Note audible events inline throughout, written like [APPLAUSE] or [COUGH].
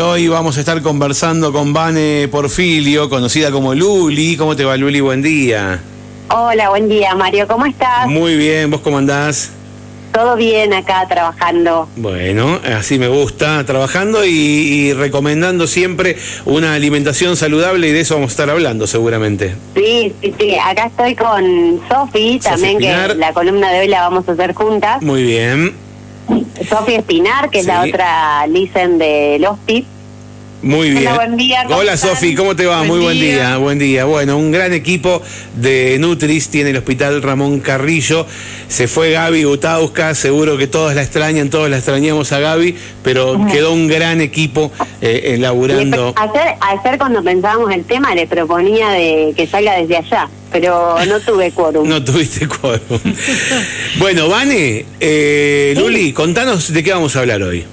que hoy vamos a estar conversando con Vane Porfilio, conocida como Luli. ¿Cómo te va, Luli? Buen día. Hola, buen día, Mario. ¿Cómo estás? Muy bien, ¿vos cómo andás? Todo bien acá trabajando. Bueno, así me gusta, trabajando y, y, recomendando siempre una alimentación saludable y de eso vamos a estar hablando seguramente. Sí, sí, sí. Acá estoy con Sofi, también que la columna de hoy la vamos a hacer juntas. Muy bien. Sofi Espinar, que es la otra listen de Hospice. Muy bien. Hola, buen día. Hola Sofi, ¿cómo te va? Buen Muy buen día. día, buen día. Bueno, un gran equipo de Nutris tiene el hospital Ramón Carrillo. Se fue Gaby Gutauska, seguro que todos la extrañan, todos la extrañamos a Gaby, pero quedó un gran equipo eh, elaborando. Ayer, ayer cuando pensábamos el tema le proponía de que salga desde allá, pero no tuve quórum. No tuviste quórum. [LAUGHS] bueno, Vane, eh, Sí. Luli, contanos de qué vamos a hablar hoy.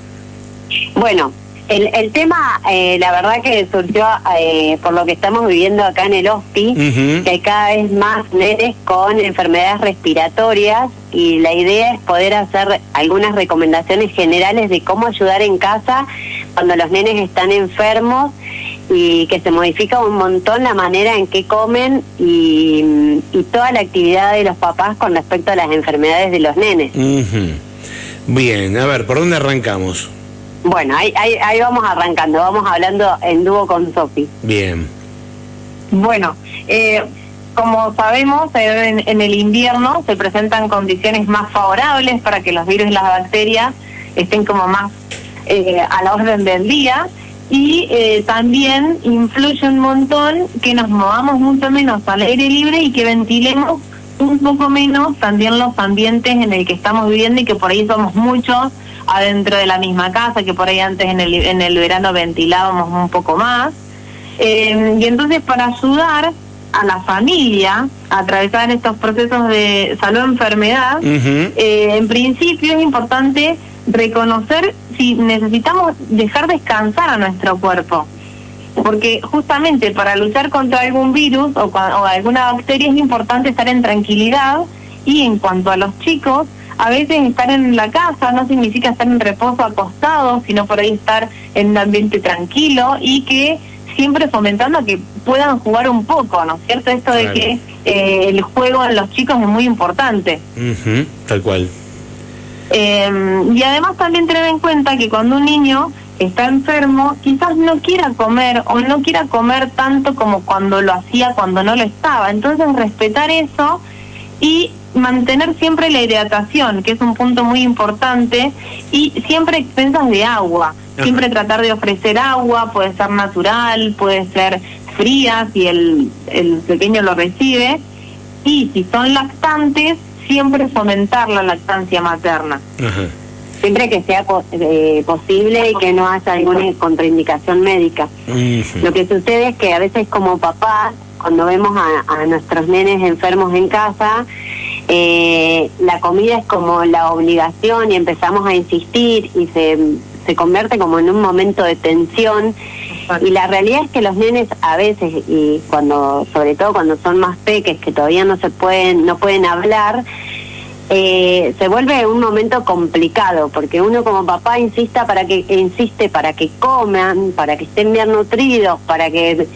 Bueno, el, el tema, eh, la verdad que surgió eh, por lo que estamos viviendo acá en el HOSPI, que hay cada vez más nenes con enfermedades respiratorias y la idea es poder hacer algunas recomendaciones generales de cómo ayudar en casa cuando los nenes están enfermos y que se modifica un montón la manera en que comen y, y toda la actividad de los papás con respecto a las enfermedades de los nenes. Bien, a ver, ¿por dónde arrancamos? Bueno, ahí, ahí, ahí vamos arrancando, vamos hablando en dúo con Sofi. Bien. Bueno, eh, como sabemos, eh, en, en el invierno se presentan condiciones más favorables para que los virus y las bacterias estén como más eh, a la orden del día y eh, también influye un montón que nos movamos mucho menos al aire libre y que ventilemos un poco menos también los ambientes en el que estamos viviendo y que por ahí somos muchos adentro de la misma casa, que por ahí antes en el, en el verano ventilábamos un poco más. Eh, y entonces para ayudar a la familia a atravesar estos procesos de salud-enfermedad, eh, en principio es importante reconocer si necesitamos dejar descansar a nuestro cuerpo. Porque justamente para luchar contra algún virus o, o alguna bacteria es importante estar en tranquilidad y en cuanto a los chicos, a veces estar en la casa no significa estar en reposo acostado, sino por ahí estar en un ambiente tranquilo y que siempre fomentando que puedan jugar un poco, ¿no es cierto? Esto de que eh, el juego en los chicos es muy importante. Ujú, Tal cual. Eh, y además también tener en cuenta que cuando un niño está enfermo, quizás no quiera comer o no quiera comer tanto como cuando lo hacía cuando no lo estaba. Entonces respetar eso y mantener siempre la hidratación, que es un punto muy importante, y siempre expensas de agua. Ajá. Siempre tratar de ofrecer agua, puede ser natural, puede ser fría si el, el pequeño lo recibe. Y si son lactantes, siempre fomentar la lactancia materna. Ajá. Siempre que sea po- eh, posible y que no haya alguna contraindicación médica. Lo que sucede es que a veces como papás, cuando vemos a, a nuestros nenes enfermos en casa, eh, la comida es como la obligación y empezamos a insistir y se, se convierte como en un momento de tensión. Y la realidad es que los nenes a veces, y cuando, sobre todo cuando son más peques, que todavía no se pueden, no pueden hablar, eh, se vuelve un momento complicado porque uno como papá insista para que insiste para que coman, para que estén bien nutridos, para que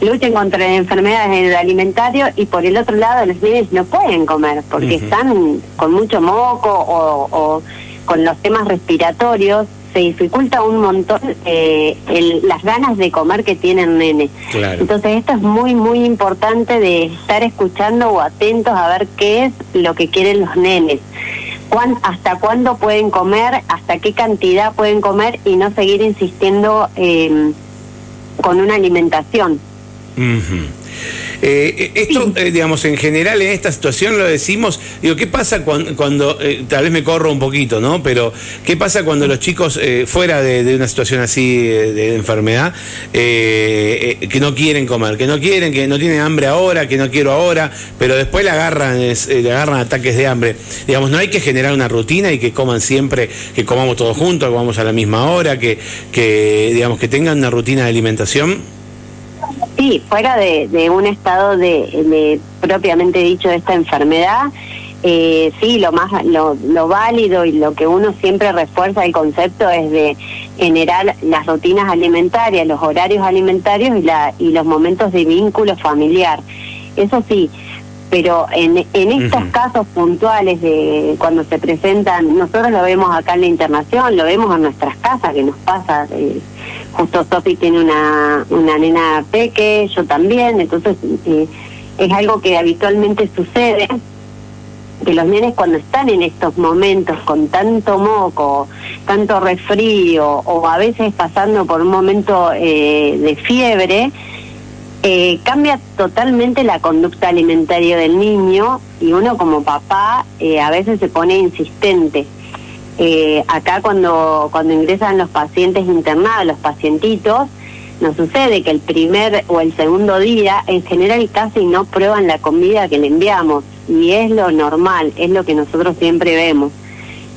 luchen contra enfermedades en el alimentario y por el otro lado los niños no pueden comer porque están con mucho moco o, o con los temas respiratorios se dificulta un montón eh, el- las ganas de comer que tienen nene. Claro. Entonces esto es muy, muy importante de estar escuchando o atentos a ver qué es lo que quieren los nenes. Cuán- hasta cuándo pueden comer, hasta qué cantidad pueden comer y no seguir insistiendo eh, con una alimentación. Ujú. Eh, esto, eh, digamos, en general en esta situación lo decimos, digo, ¿qué pasa cuando, cuando eh, tal vez me corro un poquito, ¿no? Pero, ¿qué pasa cuando los chicos, eh, fuera de, de una situación así eh, de, enfermedad, que no quieren comer, que no quieren, que no tienen hambre ahora, que no quiero ahora, pero después le agarran, es- le agarran ataques de hambre? Digamos, no hay que generar una rutina y que coman siempre, que comamos todos juntos, que comamos a la misma hora, que, que digamos, que tengan una rutina de alimentación. Sí, fuera de, un estado de, de propiamente dicho de esta enfermedad, eh, sí, lo más lo, lo válido y lo que uno siempre refuerza el concepto es de generar las rutinas alimentarias, los horarios alimentarios y, la, y los momentos de vínculo familiar. Eso sí, pero en, en estos casos puntuales de cuando se presentan, nosotros lo vemos acá en la internación, lo vemos en nuestras casas, que nos pasa, eh, justo Sofi tiene una, una nena peque, yo también, entonces eh, es algo que habitualmente sucede que los nenes cuando están en estos momentos con tanto moco, tanto resfrío o a veces pasando por un momento eh, de fiebre, eh, cambia totalmente la conducta alimentaria del niño y uno como papá eh, a veces se pone insistente. acá cuando, cuando ingresan los pacientes internados, los pacientitos, nos sucede que el primer o el segundo día en general casi no prueban la comida que le enviamos y es lo normal, es lo que nosotros siempre vemos.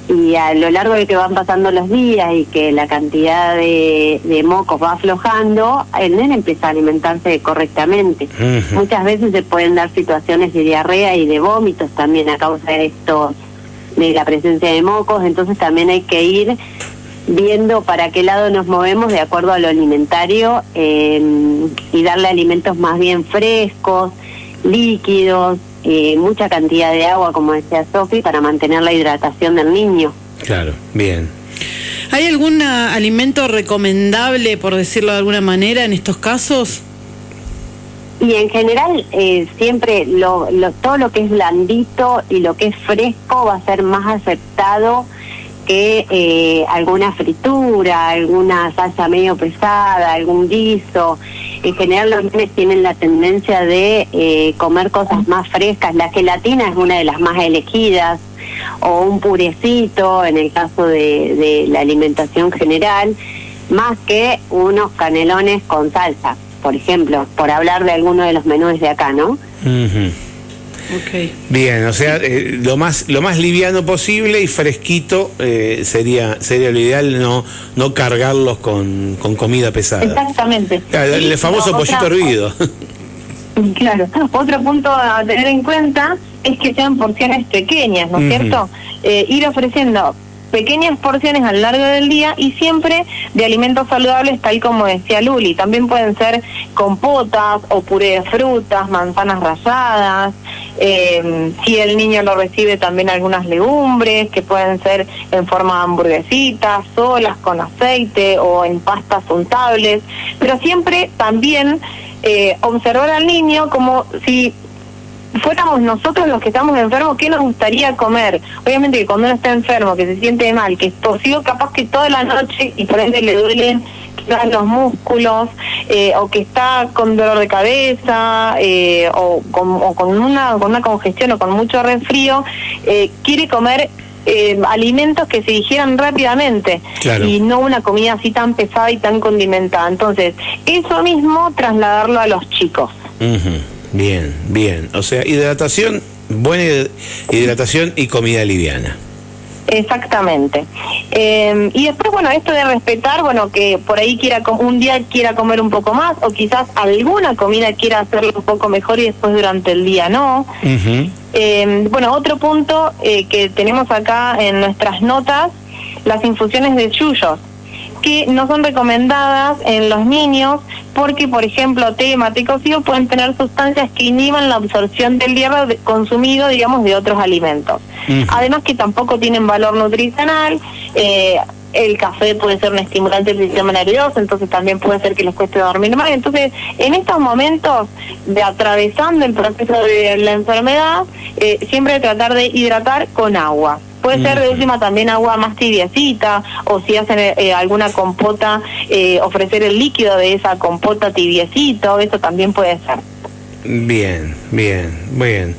Y a lo largo de que van pasando los días y que la cantidad de, mocos va aflojando, el nene empieza a alimentarse correctamente. Muchas veces se pueden dar situaciones de diarrea y de vómitos también a causa de esto, de la presencia de mocos, entonces también hay que ir viendo para qué lado nos movemos de acuerdo a lo alimentario eh, y darle alimentos más bien frescos, líquidos, eh, mucha cantidad de agua, como decía Sofi, para mantener la hidratación del niño. Claro, bien. ¿Hay algún alimento recomendable, por decirlo de alguna manera, en estos casos? Y en general, eh, siempre lo, todo lo que es blandito y lo que es fresco va a ser más aceptado que eh, alguna fritura, alguna salsa medio pesada, algún guiso en general los niños tienen la tendencia de eh, comer cosas más frescas. La gelatina es una de las más elegidas, o un purecito en el caso de, la alimentación general, más que unos canelones con salsa, por ejemplo, por hablar de alguno de los menús de acá, ¿no? Bien, o sea, eh, lo más lo más liviano posible y fresquito eh, sería sería lo ideal, no no cargarlos con, con comida pesada. Exactamente. el, famoso pollito hervido. [LAUGHS] Claro. Otro punto a tener en cuenta es que sean porciones pequeñas, ¿no es cierto? Eh, ir ofreciendo pequeñas porciones a lo largo del día y siempre de alimentos saludables, tal como decía Luli. También pueden ser compotas o puré de frutas, manzanas ralladas. Eh, si el niño lo recibe, también algunas legumbres que pueden ser en forma de hamburguesitas, solas, con aceite o en pastas untables. Pero siempre también eh, observar al niño como si fuéramos nosotros los que estamos enfermos, ¿qué nos gustaría comer? Obviamente que cuando uno está enfermo, que se siente mal, que es posible capaz que toda la noche y por ende le duelen los músculos, eh, o que está con dolor de cabeza, eh, o, con, una, con una congestión o con mucho resfrío, eh, quiere comer alimentos que se digieran rápidamente y no una comida así tan pesada y tan condimentada. Entonces, eso mismo trasladarlo a los chicos. Bien, bien. O sea, hidratación, buena hidratación y comida liviana. Exactamente. Eh, y después, bueno, esto de respetar, bueno, que por ahí quiera un día quiera comer un poco más o quizás alguna comida quiera hacerlo un poco mejor y después durante el día no. Eh, bueno, otro punto eh, que tenemos acá en nuestras notas, las infusiones de chullos que no son recomendadas en los niños porque, por ejemplo, té, mate cocido pueden tener sustancias que inhiban la absorción del hierro consumido, digamos, de otros alimentos. Además que tampoco tienen valor nutricional. Eh, el café puede ser un estimulante del sistema nervioso, entonces también puede ser que les cueste dormir más. Entonces, en estos momentos de atravesando el proceso de la enfermedad, eh, siempre tratar de hidratar con agua. Puede ser de última también agua más tibiecita o si hacen eh, alguna compota, eh, ofrecer el líquido de esa compota tibiecito, eso también puede ser. Bien, bien, bien.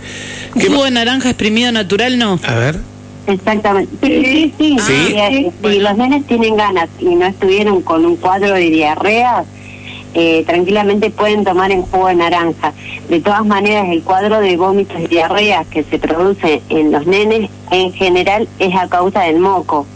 ¿Un jugo de naranja exprimido natural no? A ver. Exactamente. Sí, sí, sí. Si los nenes tienen ganas y no estuvieron con un cuadro de diarrea, eh, tranquilamente pueden tomar en jugo de naranja. De todas maneras, el cuadro de vómitos y diarreas que se produce en los nenes en general es a causa del moco.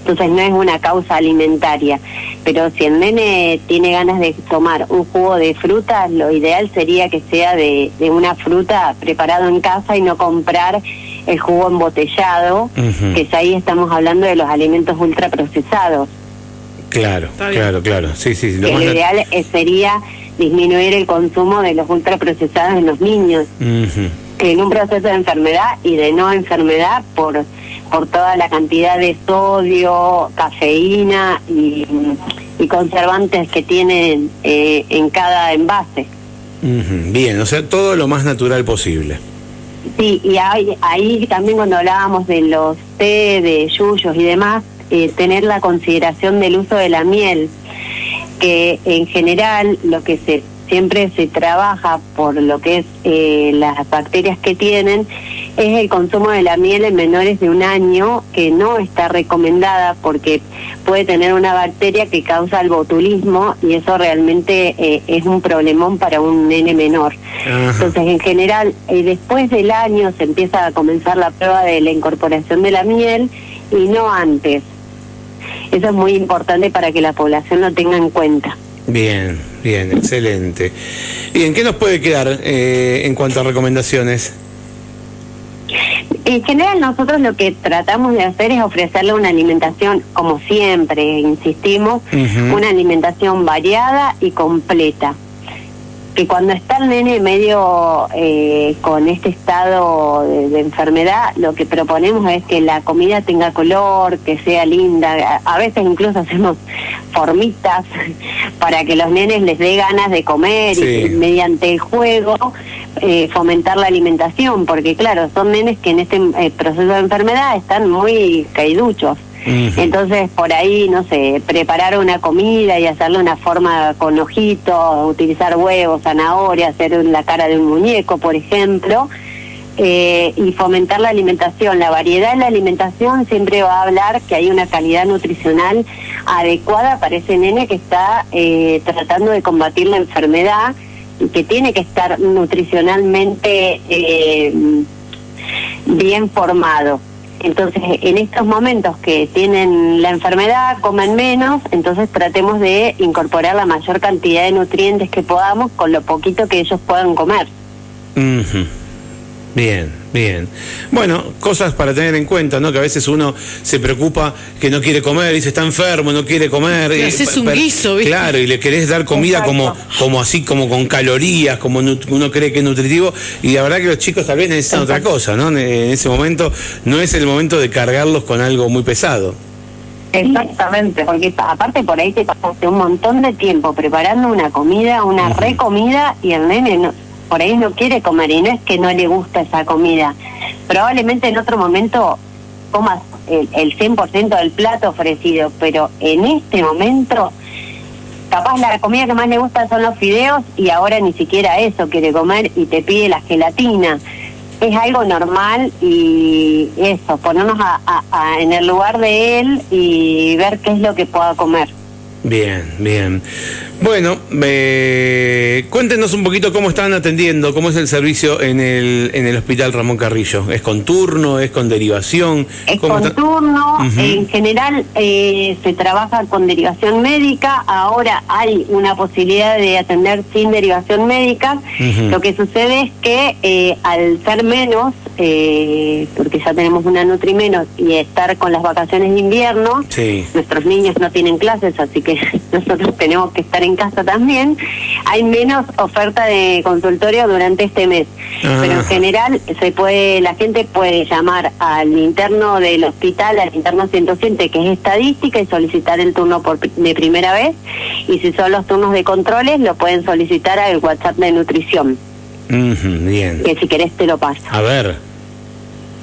Entonces no es una causa alimentaria. Pero si el nene tiene ganas de tomar un jugo de fruta, lo ideal sería que sea de, de una fruta preparado en casa y no comprar el jugo embotellado, Ujú. que ya ahí estamos hablando de los alimentos ultraprocesados. Claro, claro, claro. Sí, sí, lo más ideal eh, sería disminuir el consumo de los ultraprocesados en los niños Ujú. en un proceso de enfermedad y de no enfermedad por por toda la cantidad de sodio, cafeína y, y conservantes que tienen eh, en cada envase. Bien, o sea, todo lo más natural posible. Sí, y ahí, ahí también cuando hablábamos de los té, de yuyos y demás, eh, tener la consideración del uso de la miel, que en general lo que se siempre se trabaja por lo que es eh, las bacterias que tienen es el consumo de la miel en menores de un año que no está recomendada porque puede tener una bacteria que causa el botulismo y eso realmente eh, es un problemón para un nene menor. Ajá. Entonces, en general, eh, después del año se empieza a comenzar la prueba de la incorporación de la miel y no antes. Eso es muy importante para que la población lo tenga en cuenta. Bien, bien, excelente. Bien, ¿qué nos puede quedar eh, en cuanto a recomendaciones? En general nosotros lo que tratamos de hacer es ofrecerle una alimentación, como siempre, insistimos, una alimentación variada y completa. Que cuando está el nene medio eh, con este estado de, de enfermedad, lo que proponemos es que la comida tenga color, que sea linda. A, a veces incluso hacemos formitas [LAUGHS] para que los nenes les dé ganas de comer Sí. y mediante el juego eh, fomentar la alimentación, porque claro, son nenes que en este eh, proceso de enfermedad están muy caiduchos. Entonces, por ahí, no sé, preparar una comida y hacerle una forma con ojitos, utilizar huevos, zanahoria, hacer la cara de un muñeco, por ejemplo, eh, y fomentar la alimentación. La variedad en la alimentación siempre va a hablar que hay una calidad nutricional adecuada para ese nene que está eh, tratando de combatir la enfermedad y que tiene que estar nutricionalmente eh, bien formado. Entonces, en estos momentos que tienen la enfermedad, comen menos, entonces tratemos de incorporar la mayor cantidad de nutrientes que podamos con lo poquito que ellos puedan comer. Ujú. Bien, bien. Bueno, cosas para tener en cuenta, ¿no? Que a veces uno se preocupa que no quiere comer, dice está enfermo, no quiere comer. Le y- haces un guiso, ¿viste? Claro, y le querés dar comida Exacto. como, como así, como con calorías, como uno cree que es nutritivo. Y la verdad que los chicos tal vez necesitan otra cosa, ¿no? En ese momento no es el momento de cargarlos con algo muy pesado. Exactamente. Porque pa- aparte por ahí te pasaste un montón de tiempo preparando una comida, una recomida, y el nene no- por ahí no quiere comer, y no es que no le gusta esa comida. Probablemente en otro momento comas el, el 100% del plato ofrecido, pero en este momento capaz la comida que más le gusta son los fideos y ahora ni siquiera eso quiere comer y te pide la gelatina. Es algo normal y eso, ponernos a- a- en el lugar de él y ver qué es lo que pueda comer. Bien, bien. Bueno, eh, cuéntenos un poquito cómo están atendiendo, cómo es el servicio en el, en el Hospital Ramón Carrillo. ¿Es con turno? ¿Es con derivación? Es ¿Cómo con está- turno, en general eh, se trabaja con derivación médica, ahora hay una posibilidad de atender sin derivación médica. Lo que sucede es que eh, al ser menos, eh, porque ya tenemos una Nutri menos y estar con las vacaciones de invierno, Sí. nuestros niños no tienen clases, así que [LAUGHS] nosotros tenemos que estar en casa también, hay menos oferta de consultorio durante este mes. Pero en general se puede, la gente puede llamar al interno del hospital, al interno 107, que es estadística, y solicitar el turno por, de primera vez. Y si son los turnos de controles, lo pueden solicitar al WhatsApp de nutrición, bien. que si querés te lo paso. A ver.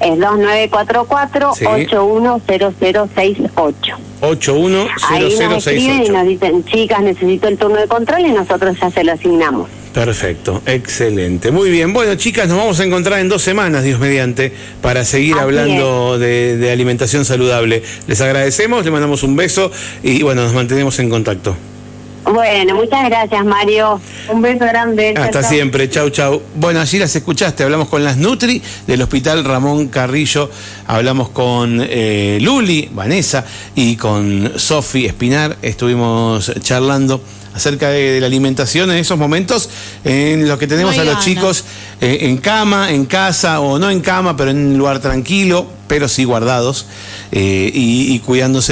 Es 2944 Sí. 810068. Ahí nos escriben y 810068. nos dicen, chicas, necesito el turno de control y nosotros ya se lo asignamos. Perfecto, excelente. Muy bien. Bueno, chicas, nos vamos a encontrar en dos semanas, Dios mediante, para seguir Así hablando de, de alimentación saludable. Les agradecemos, le mandamos un beso y bueno, nos mantenemos en contacto. Bueno, muchas gracias, Mario. Un beso grande. Hasta siempre, chau, chau. Bueno, allí las escuchaste, hablamos con las Nutri del Hospital Ramón Carrillo, hablamos con eh, Luli, Vanessa y con Sofi Espinar, estuvimos charlando acerca de, de la alimentación en esos momentos en los que tenemos No a los chicos eh, en cama, en casa o no en cama, pero en un lugar tranquilo, pero sí guardados eh, y, y cuidándose